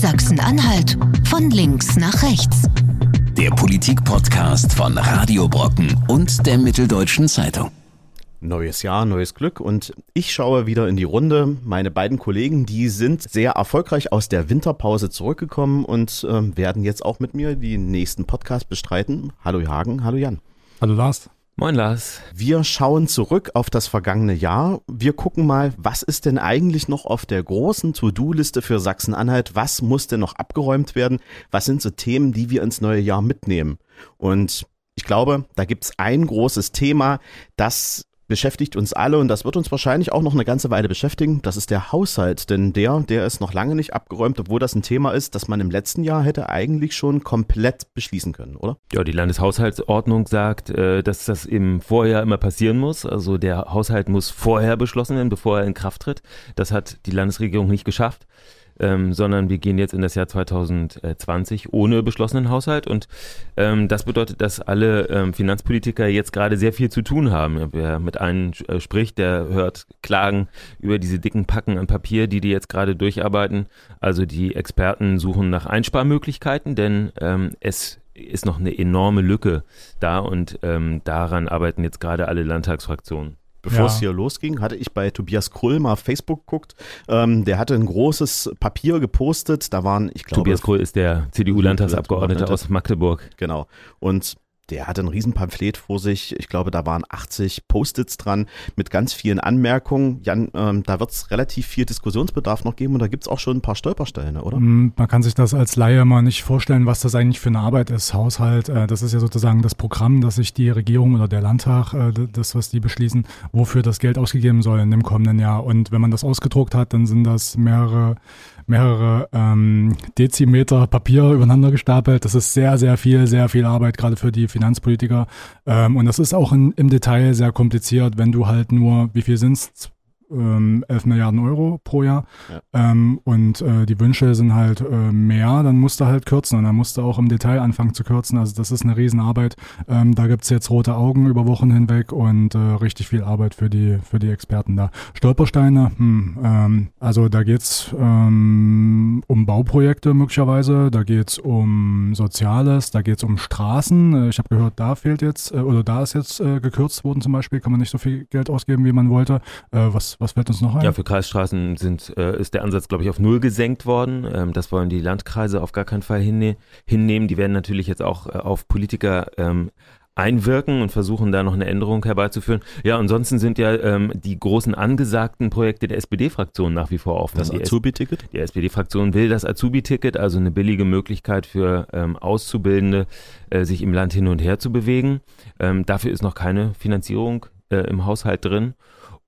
Sachsen-Anhalt von links nach rechts. Der Politik-Podcast von Radio Brocken und der Mitteldeutschen Zeitung. Neues Jahr, neues Glück und ich schaue wieder in die Runde. Meine beiden Kollegen, die sind sehr erfolgreich aus der Winterpause zurückgekommen und äh, werden jetzt auch mit mir die nächsten Podcast bestreiten. Hallo Hagen, hallo Jan. Hallo Lars. Moin Lars. Wir schauen zurück auf das vergangene Jahr. Wir gucken mal, was ist denn eigentlich noch auf der großen To-Do-Liste für Sachsen-Anhalt? Was muss denn noch abgeräumt werden? Was sind so Themen, die wir ins neue Jahr mitnehmen? Und ich glaube, da gibt es ein großes Thema, das beschäftigt uns alle und das wird uns wahrscheinlich auch noch eine ganze Weile beschäftigen. Das ist der Haushalt, denn der, der ist noch lange nicht abgeräumt, obwohl das ein Thema ist, das man im letzten Jahr hätte eigentlich schon komplett beschließen können, oder? Ja, die Landeshaushaltsordnung sagt, äh, dass das im Vorjahr immer passieren muss. Also der Haushalt muss vorher beschlossen werden, bevor er in Kraft tritt. Das hat die Landesregierung nicht geschafft ähm, sondern wir gehen jetzt in das Jahr 2020 ohne beschlossenen Haushalt und ähm, das bedeutet, dass alle ähm, Finanzpolitiker jetzt gerade sehr viel zu tun haben. Wer mit einem äh, spricht, der hört Klagen über diese dicken Packen an Papier, die die jetzt gerade durcharbeiten. Also die Experten suchen nach Einsparmöglichkeiten, denn ähm, es ist noch eine enorme Lücke da und ähm, daran arbeiten jetzt gerade alle Landtagsfraktionen. Bevor ja. es hier losging, hatte ich bei Tobias Krull mal auf Facebook geguckt. Ähm, der hatte ein großes Papier gepostet. Da waren, ich glaube. Tobias Krull ist der CDU-Landtagsabgeordnete aus Magdeburg. Genau. Und der hatte ein Riesenpamphlet vor sich. Ich glaube, da waren 80 Post-its dran mit ganz vielen Anmerkungen. Jan, ähm, da wird es relativ viel Diskussionsbedarf noch geben und da gibt es auch schon ein paar Stolpersteine, oder? Mm, man kann sich das als Laie mal nicht vorstellen, was das eigentlich für eine Arbeit ist. Haushalt, äh, das ist ja sozusagen das Programm, das sich die Regierung oder der Landtag, äh, das, was die beschließen, wofür das Geld ausgegeben soll in dem kommenden Jahr. Und wenn man das ausgedruckt hat, dann sind das mehrere mehrere ähm, Dezimeter Papier übereinander gestapelt. Das ist sehr, sehr viel, sehr viel Arbeit, gerade für die Finanzpolitiker. Ähm, und das ist auch in, im Detail sehr kompliziert, wenn du halt nur, wie viel sind es? Ähm, 11 Milliarden Euro pro Jahr ja. ähm, und äh, die Wünsche sind halt äh, mehr, dann musst du halt kürzen und dann musst du auch im Detail anfangen zu kürzen. Also das ist eine Riesenarbeit. Ähm, da gibt's jetzt rote Augen über Wochen hinweg und äh, richtig viel Arbeit für die, für die Experten da. Stolpersteine, hm, ähm, also da geht's ähm, um Bauprojekte möglicherweise, da geht's um Soziales, da geht's um Straßen. Äh, ich habe gehört, da fehlt jetzt, äh, oder da ist jetzt äh, gekürzt worden zum Beispiel, kann man nicht so viel Geld ausgeben, wie man wollte. Äh, was was fällt uns noch ein? Ja, für Kreisstraßen sind, äh, ist der Ansatz, glaube ich, auf null gesenkt worden. Ähm, das wollen die Landkreise auf gar keinen Fall hinne hinnehmen. Die werden natürlich jetzt auch äh, auf Politiker ähm, einwirken und versuchen da noch eine Änderung herbeizuführen. Ja, ansonsten sind ja ähm, die großen angesagten Projekte der SPD-Fraktion nach wie vor offen. Das Azubi-Ticket? Die SPD-Fraktion will das Azubi-Ticket, also eine billige Möglichkeit für ähm, Auszubildende, äh, sich im Land hin und her zu bewegen. Ähm, dafür ist noch keine Finanzierung äh, im Haushalt drin.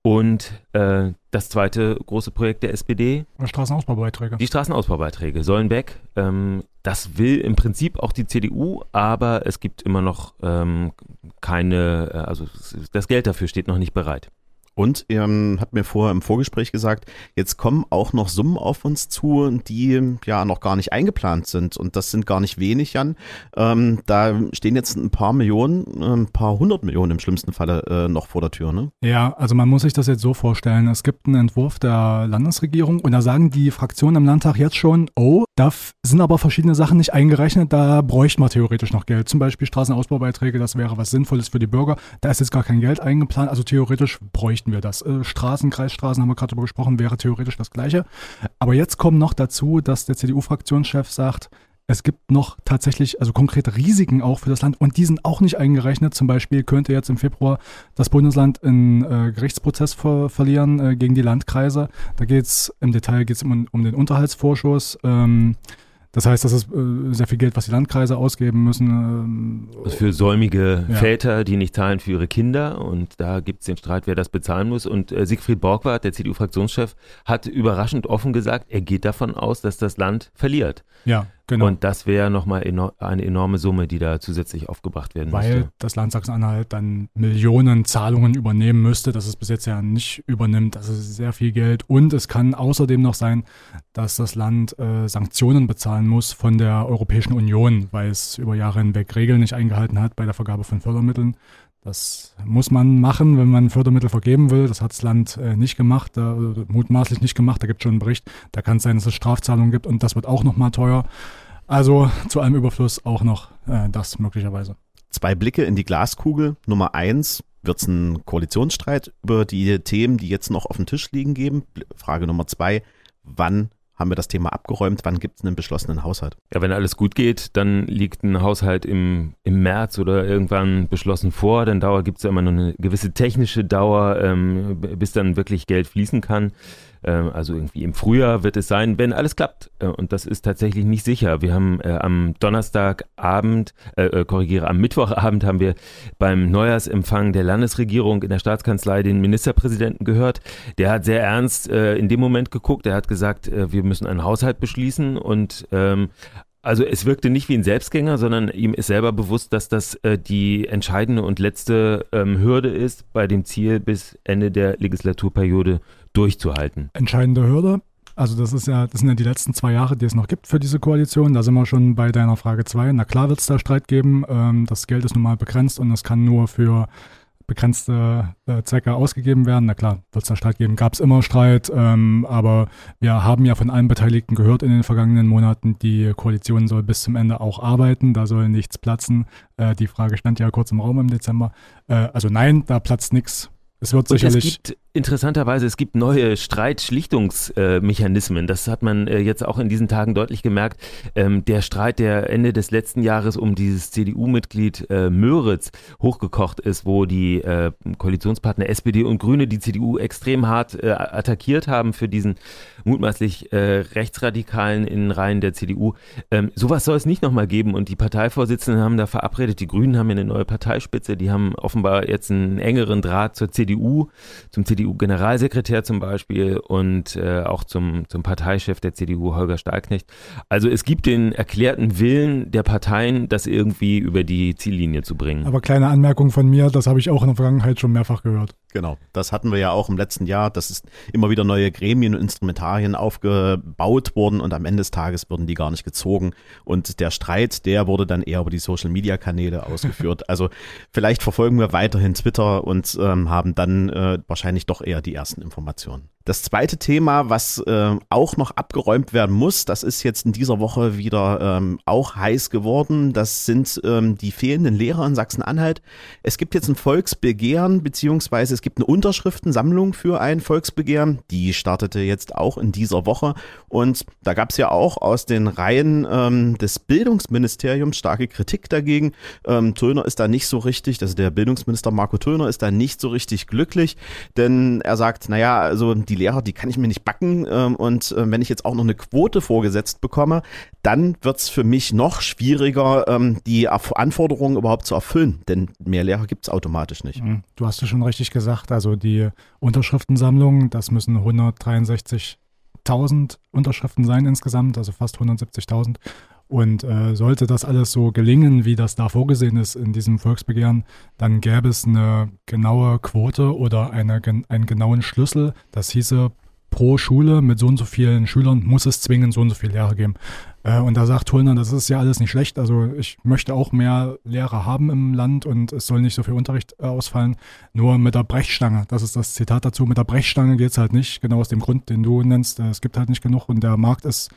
Und äh, das zweite große Projekt der SPD. Straßenausbaubeiträge. Die Straßenausbaubeiträge sollen weg. Ähm, das will im Prinzip auch die CDU, aber es gibt immer noch ähm, keine, äh, also das Geld dafür steht noch nicht bereit. Und ihr ähm, habt mir vorher im Vorgespräch gesagt, jetzt kommen auch noch Summen auf uns zu, die ja noch gar nicht eingeplant sind. Und das sind gar nicht wenig, Jan. Ähm, da stehen jetzt ein paar Millionen, ein paar hundert Millionen im schlimmsten Falle äh, noch vor der Tür. Ne? Ja, also man muss sich das jetzt so vorstellen. Es gibt einen Entwurf der Landesregierung und da sagen die Fraktionen im Landtag jetzt schon, oh, da sind aber verschiedene Sachen nicht eingerechnet, da bräuchte man theoretisch noch Geld. Zum Beispiel Straßenausbaubeiträge, das wäre was Sinnvolles für die Bürger. Da ist jetzt gar kein Geld eingeplant, also theoretisch bräuchte bräuchten wir das. Äh, Straßen, Kreisstraßen haben wir gerade darüber gesprochen, wäre theoretisch das Gleiche. Aber jetzt kommt noch dazu, dass der CDU-Fraktionschef sagt, es gibt noch tatsächlich, also konkrete Risiken auch für das Land und die sind auch nicht eingerechnet. Zum Beispiel könnte jetzt im Februar das Bundesland einen äh, Gerichtsprozess ver verlieren äh, gegen die Landkreise. Da geht es im Detail geht's um, um den Unterhaltsvorschuss. Ähm, das heißt, das ist äh, sehr viel Geld, was die Landkreise ausgeben müssen. Ähm, das für säumige ja. Väter, die nicht zahlen für ihre Kinder. Und da gibt es den Streit, wer das bezahlen muss. Und äh, Siegfried Borgward, der CDU-Fraktionschef, hat überraschend offen gesagt, er geht davon aus, dass das Land verliert. Ja. Genau. Und das wäre nochmal eno eine enorme Summe, die da zusätzlich aufgebracht werden Weil müsste. das Land Sachsen-Anhalt dann Millionen Zahlungen übernehmen müsste, das es bis jetzt ja nicht übernimmt. Das ist sehr viel Geld. Und es kann außerdem noch sein, dass das Land äh, Sanktionen bezahlen muss von der Europäischen Union, weil es über Jahre hinweg Regeln nicht eingehalten hat bei der Vergabe von Fördermitteln. Das muss man machen, wenn man Fördermittel vergeben will. Das hat das Land äh, nicht gemacht, äh, mutmaßlich nicht gemacht. Da gibt es schon einen Bericht. Da kann es sein, dass es Strafzahlungen gibt und das wird auch nochmal teuer. Also zu allem Überfluss auch noch äh, das möglicherweise. Zwei Blicke in die Glaskugel. Nummer eins, wird es einen Koalitionsstreit über die Themen, die jetzt noch auf dem Tisch liegen, geben? Frage Nummer zwei, wann haben wir das Thema abgeräumt. Wann gibt es einen beschlossenen Haushalt? Ja, wenn alles gut geht, dann liegt ein Haushalt im, im März oder irgendwann beschlossen vor. Dann gibt es ja immer noch eine gewisse technische Dauer, ähm, bis dann wirklich Geld fließen kann. Ähm, also irgendwie im Frühjahr wird es sein, wenn alles klappt. Äh, und das ist tatsächlich nicht sicher. Wir haben äh, am Donnerstagabend, äh, äh, korrigiere, am Mittwochabend haben wir beim Neujahrsempfang der Landesregierung in der Staatskanzlei den Ministerpräsidenten gehört. Der hat sehr ernst äh, in dem Moment geguckt. Er hat gesagt, wir müssen einen Haushalt beschließen und ähm, also es wirkte nicht wie ein Selbstgänger, sondern ihm ist selber bewusst, dass das äh, die entscheidende und letzte ähm, Hürde ist, bei dem Ziel bis Ende der Legislaturperiode durchzuhalten. Entscheidende Hürde. Also das ist ja, das sind ja die letzten zwei Jahre, die es noch gibt für diese Koalition. Da sind wir schon bei deiner Frage zwei. Na klar wird es da Streit geben. Ähm, das Geld ist nun mal begrenzt und es kann nur für begrenzte äh, Zwecke ausgegeben werden. Na klar, wird es da Streit geben, gab es immer Streit, ähm, aber wir haben ja von allen Beteiligten gehört in den vergangenen Monaten, die Koalition soll bis zum Ende auch arbeiten, da soll nichts platzen. Äh, die Frage stand ja kurz im Raum im Dezember. Äh, also nein, da platzt nichts. Es wird sicherlich. Es gibt interessanterweise, es gibt neue Streitschlichtungsmechanismen. das hat man äh, jetzt auch in diesen Tagen deutlich gemerkt. Ähm, der Streit, der Ende des letzten Jahres um dieses CDU-Mitglied äh, Möritz hochgekocht ist, wo die äh, Koalitionspartner SPD und Grüne die CDU extrem hart attackiert haben für diesen mutmaßlich rechtsradikalen in Reihen der CDU. Ähm, sowas soll es nicht nochmal geben und die Parteivorsitzenden haben da verabredet, die Grünen haben ja eine neue Parteispitze, die haben offenbar jetzt einen engeren Draht zur CDU, zum CDU CDU-Generalsekretär zum Beispiel und äh, auch zum, zum Parteichef der CDU, Holger Stahlknecht. Also es gibt den erklärten Willen der Parteien, das irgendwie über die Ziellinie zu bringen. Aber kleine Anmerkung von mir, das habe ich auch in der Vergangenheit schon mehrfach gehört. Genau, das hatten wir ja auch im letzten Jahr. Das ist immer wieder neue Gremien und Instrumentarien aufgebaut worden und am Ende des Tages wurden die gar nicht gezogen. Und der Streit, der wurde dann eher über die Social-Media-Kanäle ausgeführt. also vielleicht verfolgen wir weiterhin Twitter und ähm, haben dann äh, wahrscheinlich doch eher die ersten Informationen. Das zweite Thema, was äh, auch noch abgeräumt werden muss, das ist jetzt in dieser Woche wieder ähm, auch heiß geworden. Das sind ähm, die fehlenden Lehrer in Sachsen-Anhalt. Es gibt jetzt ein Volksbegehren, beziehungsweise es gibt eine Unterschriftensammlung für ein Volksbegehren. Die startete jetzt auch in dieser Woche. Und da gab es ja auch aus den Reihen ähm, des Bildungsministeriums starke Kritik dagegen. Ähm, Töner ist da nicht so richtig, also der Bildungsminister Marco Töner ist da nicht so richtig glücklich, denn er sagt, naja, also die die Lehrer, die kann ich mir nicht backen. Ähm, und äh, wenn ich jetzt auch noch eine Quote vorgesetzt bekomme, dann wird es für mich noch schwieriger, ähm, die Anforderungen überhaupt zu erfüllen. Denn mehr Lehrer gibt es automatisch nicht. Mhm. Du hast es schon richtig gesagt. Also die Unterschriftensammlung, das müssen 163.000 Unterschriften sein insgesamt, also fast 170.000. Und äh, sollte das alles so gelingen, wie das da vorgesehen ist in diesem Volksbegehren, dann gäbe es eine genaue Quote oder eine, einen genauen Schlüssel. Das hieße, pro Schule mit so und so vielen Schülern muss es zwingend so und so viele Lehrer geben. Äh, und da sagt Hullner, das ist ja alles nicht schlecht. Also ich möchte auch mehr Lehrer haben im Land und es soll nicht so viel Unterricht äh, ausfallen. Nur mit der Brechstange, das ist das Zitat dazu, mit der Brechstange geht es halt nicht, genau aus dem Grund, den du nennst. Äh, es gibt halt nicht genug und der Markt ist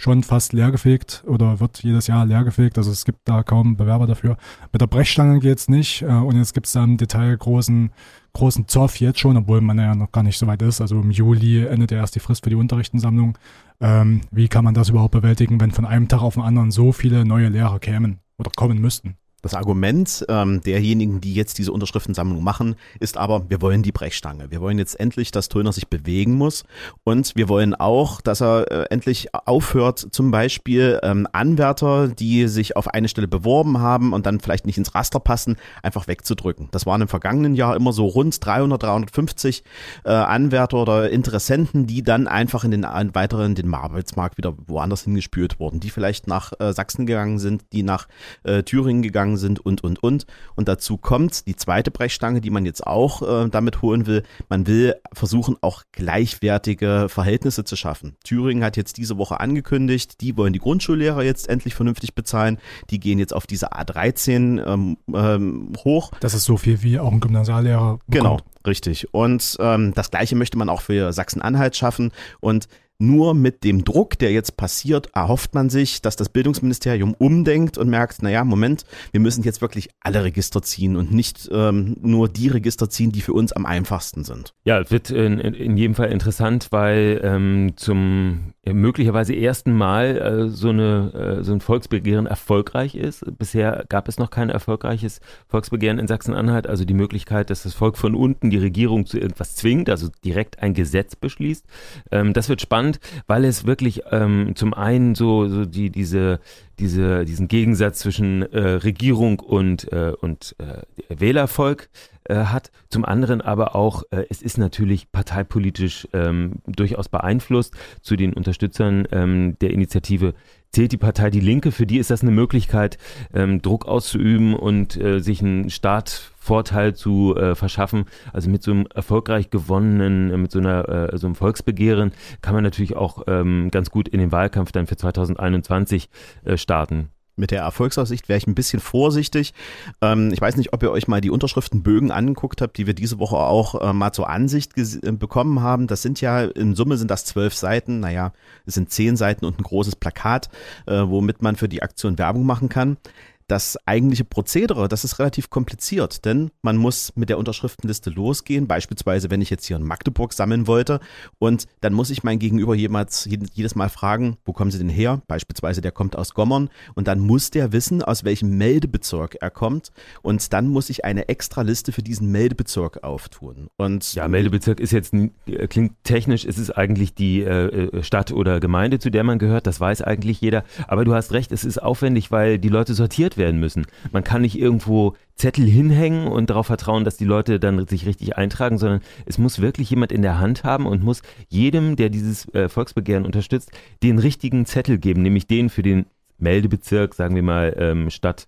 schon fast leergefegt oder wird jedes Jahr leergefegt. Also es gibt da kaum Bewerber dafür. Mit der Brechstange geht's nicht. Äh, und jetzt gibt's da im Detail großen, großen Zoff jetzt schon, obwohl man ja noch gar nicht so weit ist. Also im Juli endet ja erst die Frist für die Unterrichtensammlung. Ähm, wie kann man das überhaupt bewältigen, wenn von einem Tag auf den anderen so viele neue Lehrer kämen oder kommen müssten? Das Argument ähm, derjenigen, die jetzt diese Unterschriftensammlung machen, ist aber, wir wollen die Brechstange. Wir wollen jetzt endlich, dass Töner sich bewegen muss und wir wollen auch, dass er äh, endlich aufhört, zum Beispiel ähm, Anwärter, die sich auf eine Stelle beworben haben und dann vielleicht nicht ins Raster passen, einfach wegzudrücken. Das waren im vergangenen Jahr immer so rund 300, 350 äh, Anwärter oder Interessenten, die dann einfach in den weiteren den Arbeitsmarkt wieder woanders hingespült wurden, die vielleicht nach äh, Sachsen gegangen sind, die nach äh, Thüringen gegangen gegangen sind und, und, und. Und dazu kommt die zweite Brechstange, die man jetzt auch äh, damit holen will. Man will versuchen, auch gleichwertige Verhältnisse zu schaffen. Thüringen hat jetzt diese Woche angekündigt, die wollen die Grundschullehrer jetzt endlich vernünftig bezahlen. Die gehen jetzt auf diese A13 ähm, ähm, hoch. Das ist so viel wie auch ein Gymnasiallehrer. Bekommt. Genau, richtig. Und ähm, das Gleiche möchte man auch für Sachsen-Anhalt schaffen. Und nur mit dem Druck, der jetzt passiert, erhofft man sich, dass das Bildungsministerium umdenkt und merkt, naja, Moment, wir müssen jetzt wirklich alle Register ziehen und nicht ähm, nur die Register ziehen, die für uns am einfachsten sind. Ja, es wird in, in jedem Fall interessant, weil ähm, zum möglicherweise ersten Mal äh, so, eine, äh, so ein Volksbegehren erfolgreich ist. Bisher gab es noch kein erfolgreiches Volksbegehren in Sachsen-Anhalt, also die Möglichkeit, dass das Volk von unten die Regierung zu irgendwas zwingt, also direkt ein Gesetz beschließt. Ähm, das wird spannend, weil es wirklich ähm, zum einen so, so die, diese, diese, diesen Gegensatz zwischen äh, Regierung und, äh, und äh, Wählervolk äh, hat. Zum anderen aber auch, äh, es ist natürlich parteipolitisch ähm, durchaus beeinflusst. Zu den Unterstützern ähm, der Initiative zählt die Partei Die Linke. Für die ist das eine Möglichkeit, ähm, Druck auszuüben und äh, sich einen Startvorteil zu äh, verschaffen. Also mit so einem erfolgreich gewonnenen, äh, mit so einer äh, so einem Volksbegehren kann man natürlich auch ähm, ganz gut in den Wahlkampf dann für 2021 äh, starten mit der Erfolgsaussicht wäre ich ein bisschen vorsichtig. Ähm, ich weiß nicht, ob ihr euch mal die Unterschriftenbögen angeguckt habt, die wir diese Woche auch äh, mal zur Ansicht äh, bekommen haben. Das sind ja, in Summe sind das zwölf Seiten. Naja, es sind zehn Seiten und ein großes Plakat, äh, womit man für die Aktion Werbung machen kann das eigentliche Prozedere, das ist relativ kompliziert, denn man muss mit der Unterschriftenliste losgehen, beispielsweise wenn ich jetzt hier in Magdeburg sammeln wollte und dann muss ich mein Gegenüber jemals, jedes Mal fragen, wo kommen Sie denn her? Beispielsweise der kommt aus Gommern und dann muss der wissen, aus welchem Meldebezirk er kommt und dann muss ich eine extra Liste für diesen Meldebezirk auftun. Und ja, Meldebezirk ist jetzt, klingt technisch, ist es eigentlich die äh, äh, Stadt oder Gemeinde, zu der man gehört, das weiß eigentlich jeder, aber du hast recht, es ist aufwendig, weil die Leute sortiert werden werden müssen. Man kann nicht irgendwo Zettel hinhängen und darauf vertrauen, dass die Leute dann sich richtig eintragen, sondern es muss wirklich jemand in der Hand haben und muss jedem, der dieses äh, Volksbegehren unterstützt, den richtigen Zettel geben, nämlich den für den Meldebezirk, sagen wir mal ähm, Stadt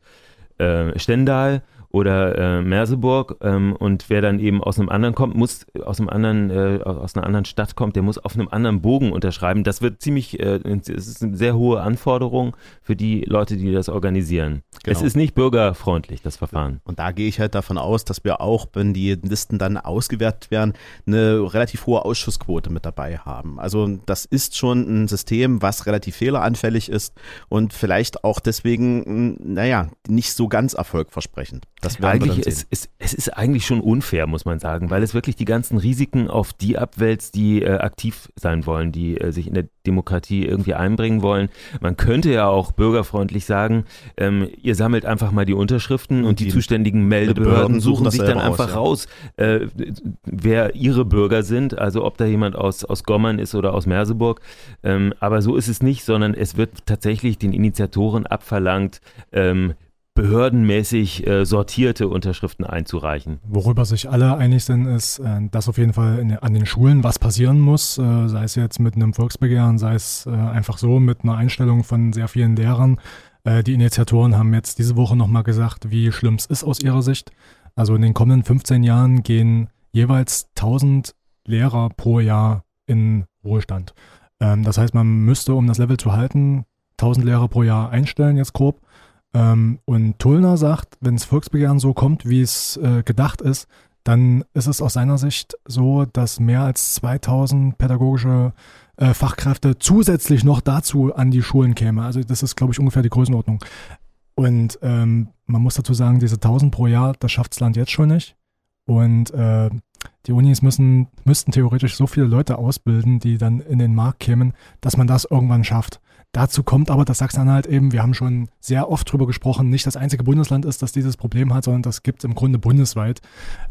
äh, Stendal oder äh, Merseburg ähm, und wer dann eben aus einem anderen kommt, muss aus einem anderen äh, aus einer anderen Stadt kommt, der muss auf einem anderen Bogen unterschreiben. Das wird ziemlich, äh, es ist eine sehr hohe Anforderung für die Leute, die das organisieren. Genau. Es ist nicht bürgerfreundlich das Verfahren. Und da gehe ich halt davon aus, dass wir auch, wenn die Listen dann ausgewertet werden, eine relativ hohe Ausschussquote mit dabei haben. Also das ist schon ein System, was relativ fehleranfällig ist und vielleicht auch deswegen, naja, nicht so ganz erfolgversprechend. Das eigentlich es, es, es ist eigentlich schon unfair, muss man sagen, weil es wirklich die ganzen Risiken auf die abwälzt, die äh, aktiv sein wollen, die äh, sich in der Demokratie irgendwie einbringen wollen. Man könnte ja auch bürgerfreundlich sagen, ähm, ihr sammelt einfach mal die Unterschriften und, die, die, zuständigen Meldebehörden suchen, sich dann einfach raus, ja. äh, wer ihre Bürger sind, also ob da jemand aus, aus Gommern ist oder aus Merseburg. Ähm, aber so ist es nicht, sondern es wird tatsächlich den Initiatoren abverlangt, ähm, behördenmäßig äh, sortierte Unterschriften einzureichen. Worüber sich alle einig sind, ist, äh, dass auf jeden Fall in, an den Schulen was passieren muss, äh, sei es jetzt mit einem Volksbegehren, sei es äh, einfach so mit einer Einstellung von sehr vielen Lehrern. Äh, die Initiatoren haben jetzt diese Woche nochmal gesagt, wie schlimm es ist aus ihrer Sicht. Also in den kommenden 15 Jahren gehen jeweils 1000 Lehrer pro Jahr in Ruhestand. Ähm, das heißt, man müsste, um das Level zu halten, 1000 Lehrer pro Jahr einstellen, jetzt grob. Ähm, und Tullner sagt, wenn das Volksbegehren so kommt, wie es äh, gedacht ist, dann ist es aus seiner Sicht so, dass mehr als 2000 pädagogische äh, Fachkräfte zusätzlich noch dazu an die Schulen käme. Also das ist, glaube ich, ungefähr die Größenordnung. Und ähm, man muss dazu sagen, diese 1000 pro Jahr, das schafft das Land jetzt schon nicht. Und äh, die Unis müssen, müssten theoretisch so viele Leute ausbilden, die dann in den Markt kämen, dass man das irgendwann schafft. Dazu kommt aber, dass Sachsen-Anhalt eben, wir haben schon sehr oft drüber gesprochen, nicht das einzige Bundesland ist, das dieses Problem hat, sondern das gibt es im Grunde bundesweit.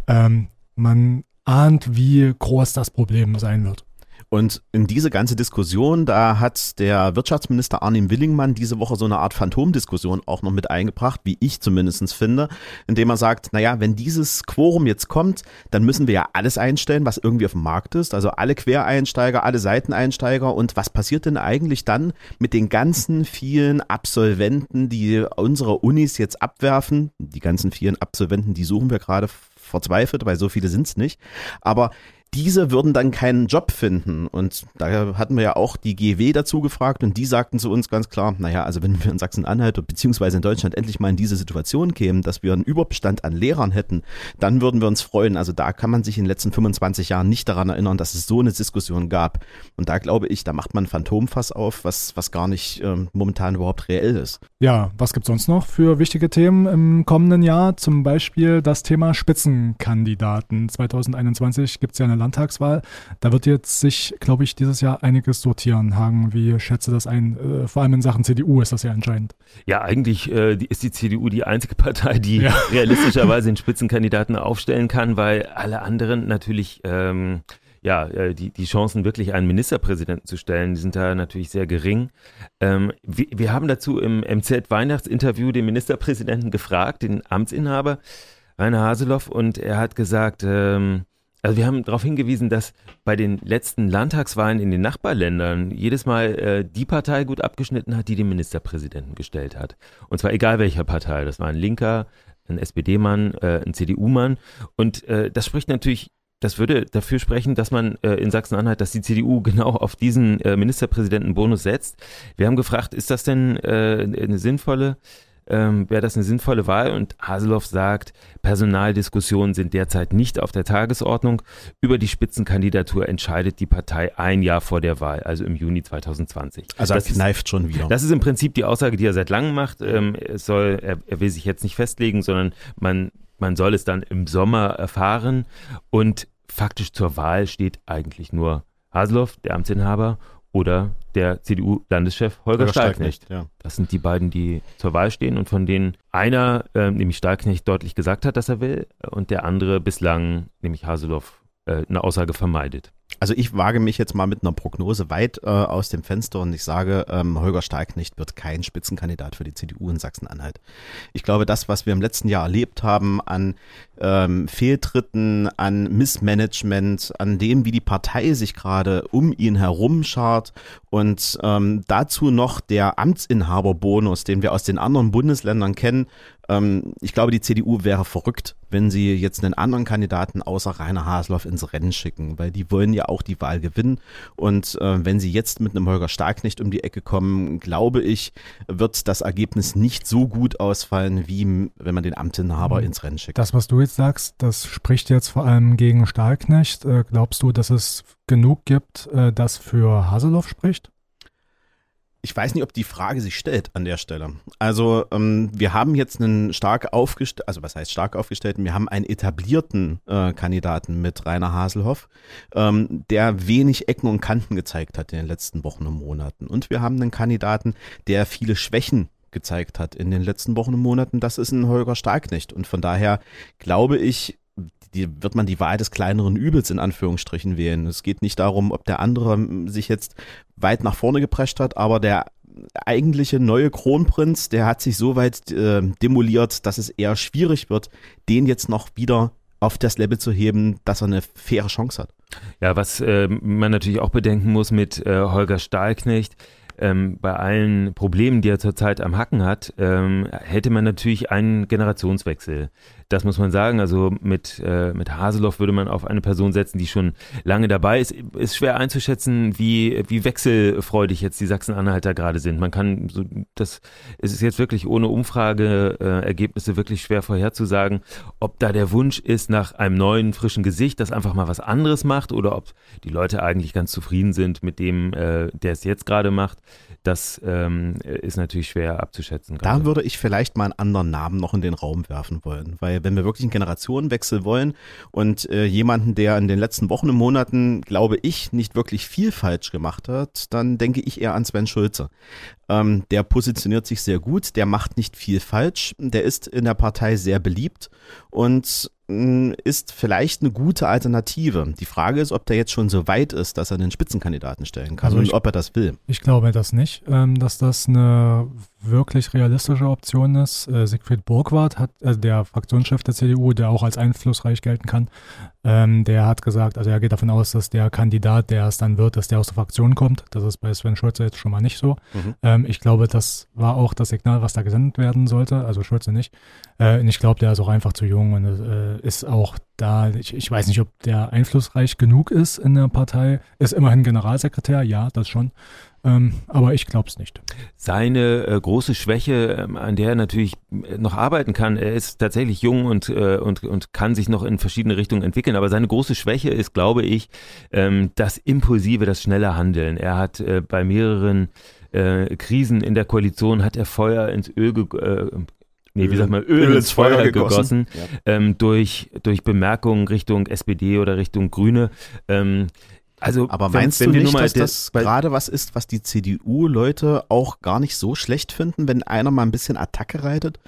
Ähm, man ahnt, wie groß das Problem sein wird. Und in diese ganze Diskussion, da hat der Wirtschaftsminister Arnim Willingmann diese Woche so eine Art Phantomdiskussion auch noch mit eingebracht, wie ich zumindest finde, indem er sagt, naja, wenn dieses Quorum jetzt kommt, dann müssen wir ja alles einstellen, was irgendwie auf dem Markt ist, also alle Quereinsteiger, alle Seiteneinsteiger und was passiert denn eigentlich dann mit den ganzen vielen Absolventen, die unsere Unis jetzt abwerfen? Die ganzen vielen Absolventen, die suchen wir gerade verzweifelt, weil so viele sind es nicht. Aber diese würden dann keinen Job finden. Und da hatten wir ja auch die GW dazu gefragt und die sagten zu uns ganz klar, naja, also wenn wir in Sachsen-Anhalt beziehungsweise in Deutschland endlich mal in diese Situation kämen, dass wir einen Überbestand an Lehrern hätten, dann würden wir uns freuen. Also da kann man sich in den letzten 25 Jahren nicht daran erinnern, dass es so eine Diskussion gab. Und da glaube ich, da macht man Phantomfass auf, was, was gar nicht ähm, momentan überhaupt reell ist. Ja, was gibt es sonst noch für wichtige Themen im kommenden Jahr? Zum Beispiel das Thema Spitzenkandidaten. 2021 gibt es ja eine Landtagswahl. Da wird jetzt sich, glaube ich, dieses Jahr einiges sortieren. Hagen, wie schätze das ein? Äh, vor allem in Sachen CDU ist das ja entscheidend. Ja, eigentlich äh, ist die CDU die einzige Partei, die ja. realistischerweise den Spitzenkandidaten aufstellen kann, weil alle anderen natürlich ähm, ja, äh, die, die Chancen, wirklich einen Ministerpräsidenten zu stellen, die sind da natürlich sehr gering. Ähm, wir, wir haben dazu im MZ-Weihnachtsinterview den Ministerpräsidenten gefragt, den Amtsinhaber Rainer Haseloff, und er hat gesagt, ähm, also wir haben darauf hingewiesen, dass bei den letzten Landtagswahlen in den Nachbarländern jedes Mal äh, die Partei gut abgeschnitten hat, die den Ministerpräsidenten gestellt hat. Und zwar egal welcher Partei. Das war ein Linker, ein SPD-Mann, äh, ein CDU-Mann. Und äh, das spricht natürlich, das würde dafür sprechen, dass man äh, in Sachsen-Anhalt, dass die CDU genau auf diesen äh, Ministerpräsidentenbonus setzt. Wir haben gefragt, ist das denn äh, eine sinnvolle ähm, wäre das eine sinnvolle Wahl. Und Haseloff sagt, Personaldiskussionen sind derzeit nicht auf der Tagesordnung. Über die Spitzenkandidatur entscheidet die Partei ein Jahr vor der Wahl, also im Juni 2020. Also das kneift schon wieder. Das ist im Prinzip die Aussage, die er seit langem macht. Ähm, es soll, er, er will sich jetzt nicht festlegen, sondern man, man soll es dann im Sommer erfahren. Und faktisch zur Wahl steht eigentlich nur Haseloff, der Amtsinhaber, oder der CDU-Landeschef Holger, Holger Stahlknecht. Ja. Das sind die beiden, die zur Wahl stehen und von denen einer, äh, nämlich Stahlknecht, deutlich gesagt hat, dass er will und der andere bislang, nämlich Haseloff, eine Aussage vermeidet. Also ich wage mich jetzt mal mit einer Prognose weit äh, aus dem Fenster und ich sage, ähm, Holger Stahlknecht wird kein Spitzenkandidat für die CDU in Sachsen-Anhalt. Ich glaube, das, was wir im letzten Jahr erlebt haben an ähm, Fehltritten, an Missmanagement, an dem, wie die Partei sich gerade um ihn herum schart und ähm, dazu noch der Amtsinhaberbonus, den wir aus den anderen Bundesländern kennen, ähm, ich glaube, die CDU wäre verrückt, wenn sie jetzt einen anderen Kandidaten außer Rainer Haseloff ins Rennen schicken, weil die wollen ja auch die Wahl gewinnen. Und äh, wenn sie jetzt mit einem Holger Starknecht um die Ecke kommen, glaube ich, wird das Ergebnis nicht so gut ausfallen, wie wenn man den Amtinhaber mhm. ins Rennen schickt. Das, was du jetzt sagst, das spricht jetzt vor allem gegen Stahlknecht. Äh, glaubst du, dass es genug gibt, äh, das für Haseloff spricht? Ich weiß nicht, ob die Frage sich stellt an der Stelle. Also ähm, wir haben jetzt einen stark aufgestellten, also was heißt stark aufgestellten, wir haben einen etablierten äh, Kandidaten mit Rainer Haselhoff, ähm, der wenig Ecken und Kanten gezeigt hat in den letzten Wochen und Monaten. Und wir haben einen Kandidaten, der viele Schwächen gezeigt hat in den letzten Wochen und Monaten. Das ist ein Holger Starknecht. Und von daher glaube ich, die, wird man die Wahl des kleineren Übels in Anführungsstrichen wählen. Es geht nicht darum, ob der andere sich jetzt weit nach vorne geprescht hat, aber der eigentliche neue Kronprinz, der hat sich so weit äh, demoliert, dass es eher schwierig wird, den jetzt noch wieder auf das Level zu heben, dass er eine faire Chance hat. Ja, was äh, man natürlich auch bedenken muss mit äh, Holger Stahlknecht, ähm, bei allen Problemen, die er zurzeit am Hacken hat, ähm, hätte man natürlich einen Generationswechsel. Das muss man sagen. Also mit, äh, mit Haseloff würde man auf eine Person setzen, die schon lange dabei ist. Ist schwer einzuschätzen, wie, wie wechselfreudig jetzt die Sachsen-Anhalter gerade sind. Man kann, so, das es ist jetzt wirklich ohne Umfrageergebnisse äh, wirklich schwer vorherzusagen, ob da der Wunsch ist nach einem neuen, frischen Gesicht, das einfach mal was anderes macht oder ob die Leute eigentlich ganz zufrieden sind mit dem, äh, der es jetzt gerade macht. Das ähm, ist natürlich schwer abzuschätzen. Gerade. Da würde ich vielleicht mal einen anderen Namen noch in den Raum werfen wollen, weil wenn wir wirklich einen Generationenwechsel wollen und äh, jemanden, der in den letzten Wochen und Monaten, glaube ich, nicht wirklich viel falsch gemacht hat, dann denke ich eher an Sven Schulze. Ähm, der positioniert sich sehr gut, der macht nicht viel falsch, der ist in der Partei sehr beliebt und ist vielleicht eine gute Alternative. Die Frage ist, ob der jetzt schon so weit ist, dass er einen Spitzenkandidaten stellen kann Also und ich- ob er das will. Ich glaube das nicht, ähm, dass das eine wirklich realistische Option ist. Äh, Siegfried Burgwart hat, äh, der Fraktionschef der CDU, der auch als einflussreich gelten kann, ähm, der hat gesagt, also er geht davon aus, dass der Kandidat, der es dann wird, dass der aus der Fraktion kommt. Das ist bei Sven Schulze jetzt schon mal nicht so. Mhm. Ähm, ich glaube, das war auch das Signal, was da gesendet werden sollte. Also Schulze nicht. Äh, und ich glaube, der ist auch einfach zu jung und ist auch da. Ich, ich weiß nicht, ob der einflussreich genug ist in der Partei. Ist immerhin Generalsekretär, ja, das schon. Ähm, aber ich glaube es nicht. Seine äh, große Schwäche, ähm, an der er natürlich äh, noch arbeiten kann, er ist tatsächlich jung und, äh, und, und kann sich noch in verschiedene Richtungen entwickeln, aber seine große Schwäche ist, glaube ich, ähm, das impulsive, das schnelle Handeln. Er hat äh, bei mehreren äh, Krisen in der Koalition, hat er Feuer ins Öl ge Nee, wie Öl- sagt man, Öl, ins Feuer gegossen, Ja. ähm, durch, durch Bemerkungen Richtung SPD oder Richtung Grüne. Ähm, also, Aber wenn- meinst wenn du wir nur nicht, dass das gerade was ist, was die CDU-Leute auch gar nicht so schlecht finden, wenn einer mal ein bisschen Attacke reitet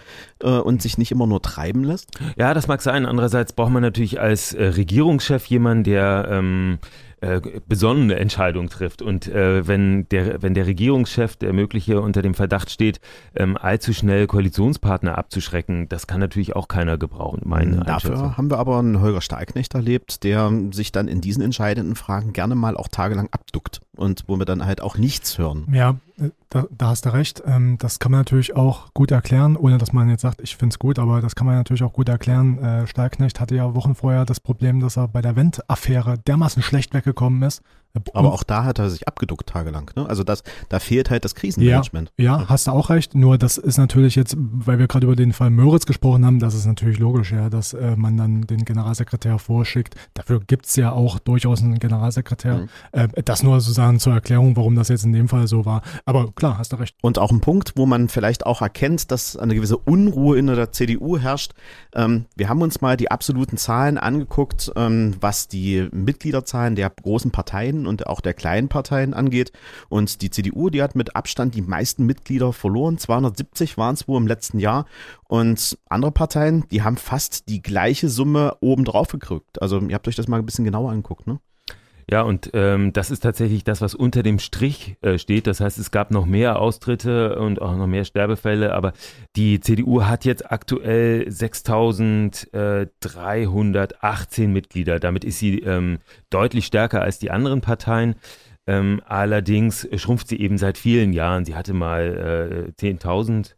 äh, und sich nicht immer nur treiben lässt? Ja, das mag sein. Andererseits braucht man natürlich als äh, Regierungschef jemanden, der ähm, äh, besonnene Entscheidungen trifft. Und äh, wenn, der, wenn der Regierungschef, der mögliche, unter dem Verdacht steht, ähm, allzu schnell Koalitionspartner abzuschrecken, das kann natürlich auch keiner gebrauchen, meine Einschätzung. Dafür haben wir aber einen Holger Stahlknecht erlebt, der sich dann in diesen entscheidenden Fragen gerne mal auch tagelang abduckt und wo wir dann halt auch nichts hören. Ja, da, da hast du recht. Ähm, das kann man natürlich auch gut erklären, ohne dass man jetzt sagt, ich finde es gut, aber das kann man natürlich auch gut erklären. Äh, Stahlknecht hatte ja Wochen vorher das Problem, dass er bei der Wendt-Affäre dermaßen schlecht weggekommen ist. Aber auch da hat er sich abgeduckt tagelang. Ne? Also das, da fehlt halt das Krisenmanagement. Ja, hast du auch recht. Nur das ist natürlich jetzt, weil wir gerade über den Fall Möritz gesprochen haben, das ist natürlich logisch, ja, dass äh, man dann den Generalsekretär vorschickt. Dafür gibt's ja auch durchaus einen Generalsekretär. Mhm. Äh, das nur sozusagen zur Erklärung, warum das jetzt in dem Fall so war. Aber klar, hast du recht. Und auch ein Punkt, wo man vielleicht auch erkennt, dass eine gewisse Unruhe in der CDU herrscht. Ähm, wir haben uns mal die absoluten Zahlen angeguckt, ähm, was die Mitgliederzahlen der großen Parteien und auch der kleinen Parteien angeht. Und die CDU, die hat mit Abstand die meisten Mitglieder verloren. 270 waren es wohl im letzten Jahr. Und andere Parteien, die haben fast die gleiche Summe oben drauf gekriegt. Also ihr habt euch das mal ein bisschen genauer angeguckt, ne? Ja, und ähm, das ist tatsächlich das, was unter dem Strich äh, steht. Das heißt, es gab noch mehr Austritte und auch noch mehr Sterbefälle, aber die CDU hat jetzt aktuell 6.318 Mitglieder. Damit ist sie ähm, deutlich stärker als die anderen Parteien. Ähm, allerdings schrumpft sie eben seit vielen Jahren. Sie hatte mal äh, 10.000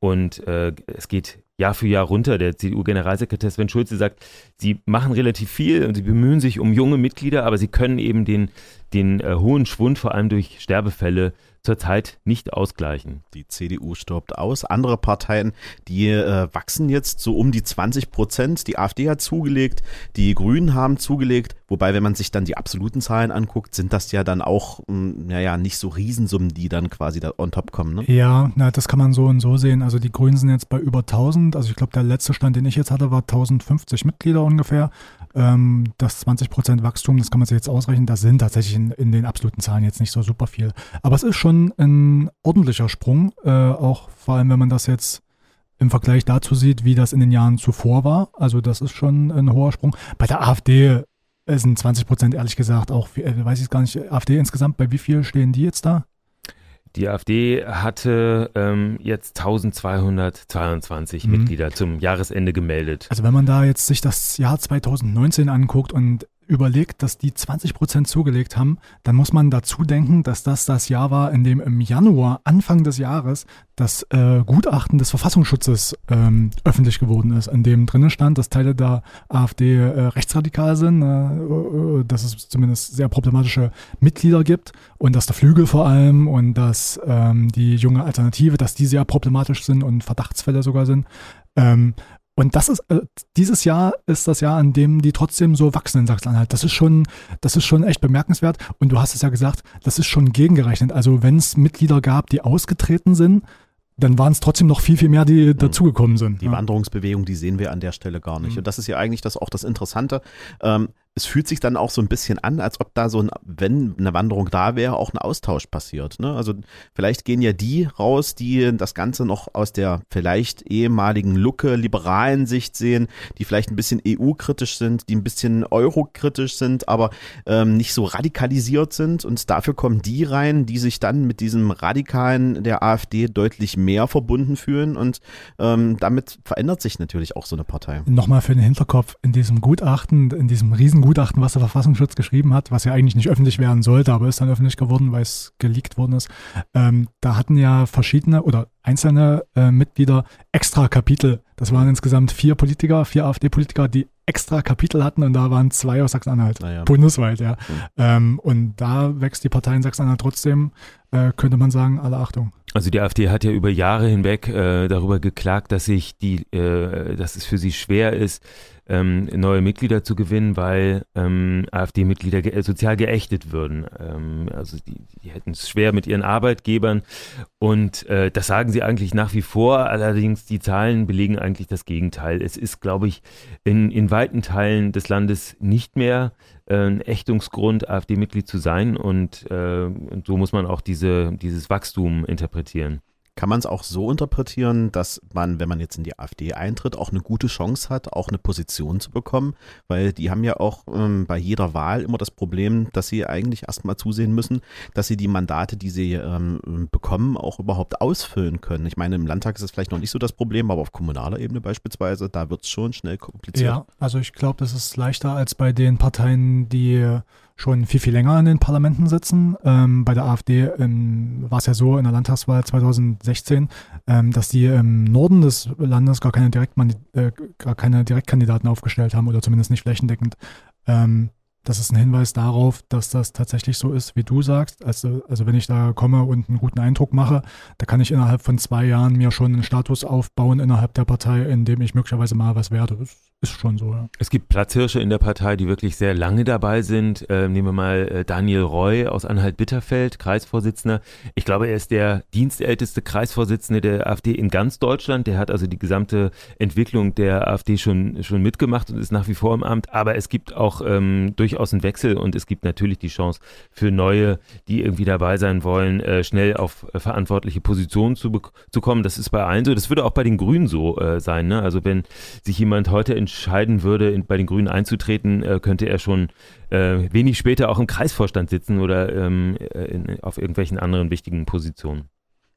und äh, es geht Jahr für Jahr runter. Der CDU-Generalsekretär Sven Schulze sagt, sie machen relativ viel und sie bemühen sich um junge Mitglieder, aber sie können eben den, den äh, hohen Schwund, vor allem durch Sterbefälle, zurzeit nicht ausgleichen. Die CDU stirbt aus. Andere Parteien, die äh, wachsen jetzt so um die 20 Prozent. Die AfD hat zugelegt, die Grünen haben zugelegt. Wobei, wenn man sich dann die absoluten Zahlen anguckt, sind das ja dann auch, mh, naja, nicht so Riesensummen, die dann quasi da on top kommen. Ne? Ja, na, das kann man so und so sehen. Also die Grünen sind jetzt bei über 1000. Also ich glaube, der letzte Stand, den ich jetzt hatte, war 1050 Mitglieder ungefähr. Ähm, das 20% Wachstum, das kann man sich jetzt ausrechnen. Das sind tatsächlich in, in den absoluten Zahlen jetzt nicht so super viel. Aber es ist schon ein ordentlicher Sprung, äh, auch vor allem, wenn man das jetzt im Vergleich dazu sieht, wie das in den Jahren zuvor war. Also das ist schon ein hoher Sprung. Bei der AfD sind 20 Prozent ehrlich gesagt auch, äh, weiß ich gar nicht, AfD insgesamt, bei wie viel stehen die jetzt da? Die AfD hatte ähm, jetzt 1222 Mhm. Mitglieder zum Jahresende gemeldet. Also wenn man da jetzt sich das Jahr 2019 anguckt und überlegt, dass die 20 Prozent zugelegt haben, dann muss man dazu denken, dass das das Jahr war, in dem im Januar, Anfang des Jahres, das äh, Gutachten des Verfassungsschutzes ähm, öffentlich geworden ist, in dem drinnen stand, dass Teile der AfD äh, rechtsradikal sind, äh, äh, dass es zumindest sehr problematische Mitglieder gibt und dass der Flügel vor allem und dass ähm, die junge Alternative, dass die sehr problematisch sind und Verdachtsfälle sogar sind. Ähm, und das ist, äh, dieses Jahr ist das Jahr, an dem die trotzdem so wachsen in Sachsen-Anhalt. Das ist schon, das ist schon echt bemerkenswert. Und du hast es ja gesagt, das ist schon gegengerechnet. Also wenn es Mitglieder gab, die ausgetreten sind, dann waren es trotzdem noch viel, viel mehr, die dazugekommen sind. Die ja. Wanderungsbewegung, die sehen wir an der Stelle gar nicht. Mhm. Und das ist ja eigentlich das auch das Interessante. Ähm, es fühlt sich dann auch so ein bisschen an, als ob da so ein, wenn eine Wanderung da wäre, auch ein Austausch passiert. Ne? Also vielleicht gehen ja die raus, die das Ganze noch aus der vielleicht ehemaligen Lucke liberalen Sicht sehen, die vielleicht ein bisschen EU-kritisch sind, die ein bisschen Euro-kritisch sind, aber ähm, nicht so radikalisiert sind. Und dafür kommen die rein, die sich dann mit diesem Radikalen der AfD deutlich mehr verbunden fühlen. Und ähm, damit verändert sich natürlich auch so eine Partei. Nochmal für den Hinterkopf, in diesem Gutachten, in diesem Riesengutachten, was der Verfassungsschutz geschrieben hat, was ja eigentlich nicht öffentlich werden sollte, aber ist dann öffentlich geworden, weil es geleakt worden ist, ähm, da hatten ja verschiedene oder einzelne äh, Mitglieder extra Kapitel. Das waren insgesamt vier Politiker, vier AfD-Politiker, die extra Kapitel hatten und da waren zwei aus Sachsen-Anhalt. Ja. Bundesweit, ja. Mhm. Ähm, und da wächst die Partei in Sachsen-Anhalt trotzdem, äh, könnte man sagen, alle Achtung. Also die AfD hat ja über Jahre hinweg äh, darüber geklagt, dass sich die, äh, dass es für sie schwer ist, ähm, neue Mitglieder zu gewinnen, weil ähm, AfD-Mitglieder ge sozial geächtet würden. Ähm, also die, die hätten es schwer mit ihren Arbeitgebern und äh, das sagen sie eigentlich nach wie vor. Allerdings die Zahlen belegen eigentlich das Gegenteil. Es ist, glaube ich, in, in weiten Teilen des Landes nicht mehr ein Ächtungsgrund, AfD-Mitglied zu sein und, äh, und so muss man auch diese, dieses Wachstum interpretieren. Kann man es auch so interpretieren, dass man, wenn man jetzt in die AfD eintritt, auch eine gute Chance hat, auch eine Position zu bekommen? Weil die haben ja auch ähm, bei jeder Wahl immer das Problem, dass sie eigentlich erstmal zusehen müssen, dass sie die Mandate, die sie ähm, bekommen, auch überhaupt ausfüllen können. Ich meine, im Landtag ist es vielleicht noch nicht so das Problem, aber auf kommunaler Ebene beispielsweise, da wird es schon schnell kompliziert. Ja, also ich glaube, das ist leichter als bei den Parteien, die schon viel, viel länger in den Parlamenten sitzen. Ähm, bei der AfD ähm, war es ja so in der Landtagswahl 2016, ähm, dass die im Norden des Landes gar keine, äh, gar keine Direktkandidaten aufgestellt haben oder zumindest nicht flächendeckend. Ähm, das ist ein Hinweis darauf, dass das tatsächlich so ist, wie du sagst. Also, also wenn ich da komme und einen guten Eindruck mache, da kann ich innerhalb von zwei Jahren mir schon einen Status aufbauen innerhalb der Partei, in dem ich möglicherweise mal was werde. Das ist schon so, ja. Es gibt Platzhirsche in der Partei, die wirklich sehr lange dabei sind. Ähm, nehmen wir mal äh, Daniel Roy aus Anhalt-Bitterfeld, Kreisvorsitzender. Ich glaube, er ist der dienstälteste Kreisvorsitzende der AfD in ganz Deutschland. Der hat also die gesamte Entwicklung der AfD schon, schon mitgemacht und ist nach wie vor im Amt. Aber es gibt auch ähm, durchaus einen Wechsel und es gibt natürlich die Chance für Neue, die irgendwie dabei sein wollen, äh, schnell auf äh, verantwortliche Positionen zu, zu kommen. Das ist bei allen so. Das würde auch bei den Grünen so äh, sein. Ne? Also wenn sich jemand heute in entscheiden würde, bei den Grünen einzutreten, äh, könnte er schon äh, wenig später auch im Kreisvorstand sitzen oder ähm, äh, auf irgendwelchen anderen wichtigen Positionen.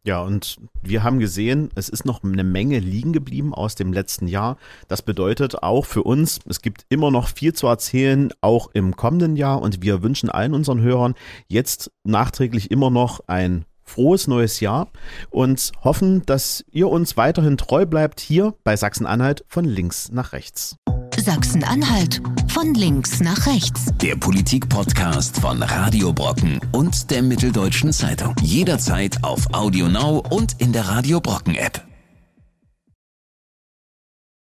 Ja, und wir haben gesehen, es ist noch eine Menge liegen geblieben aus dem letzten Jahr. Das bedeutet auch für uns, es gibt immer noch viel zu erzählen, auch im kommenden Jahr. Und wir wünschen allen unseren Hörern jetzt nachträglich immer noch ein frohes neues Jahr und hoffen, dass ihr uns weiterhin treu bleibt hier bei Sachsen-Anhalt von links nach rechts. Sachsen-Anhalt von links nach rechts. Der Politik-Podcast von Radio Brocken und der Mitteldeutschen Zeitung. Jederzeit auf Audio Now und in der Radio Brocken App.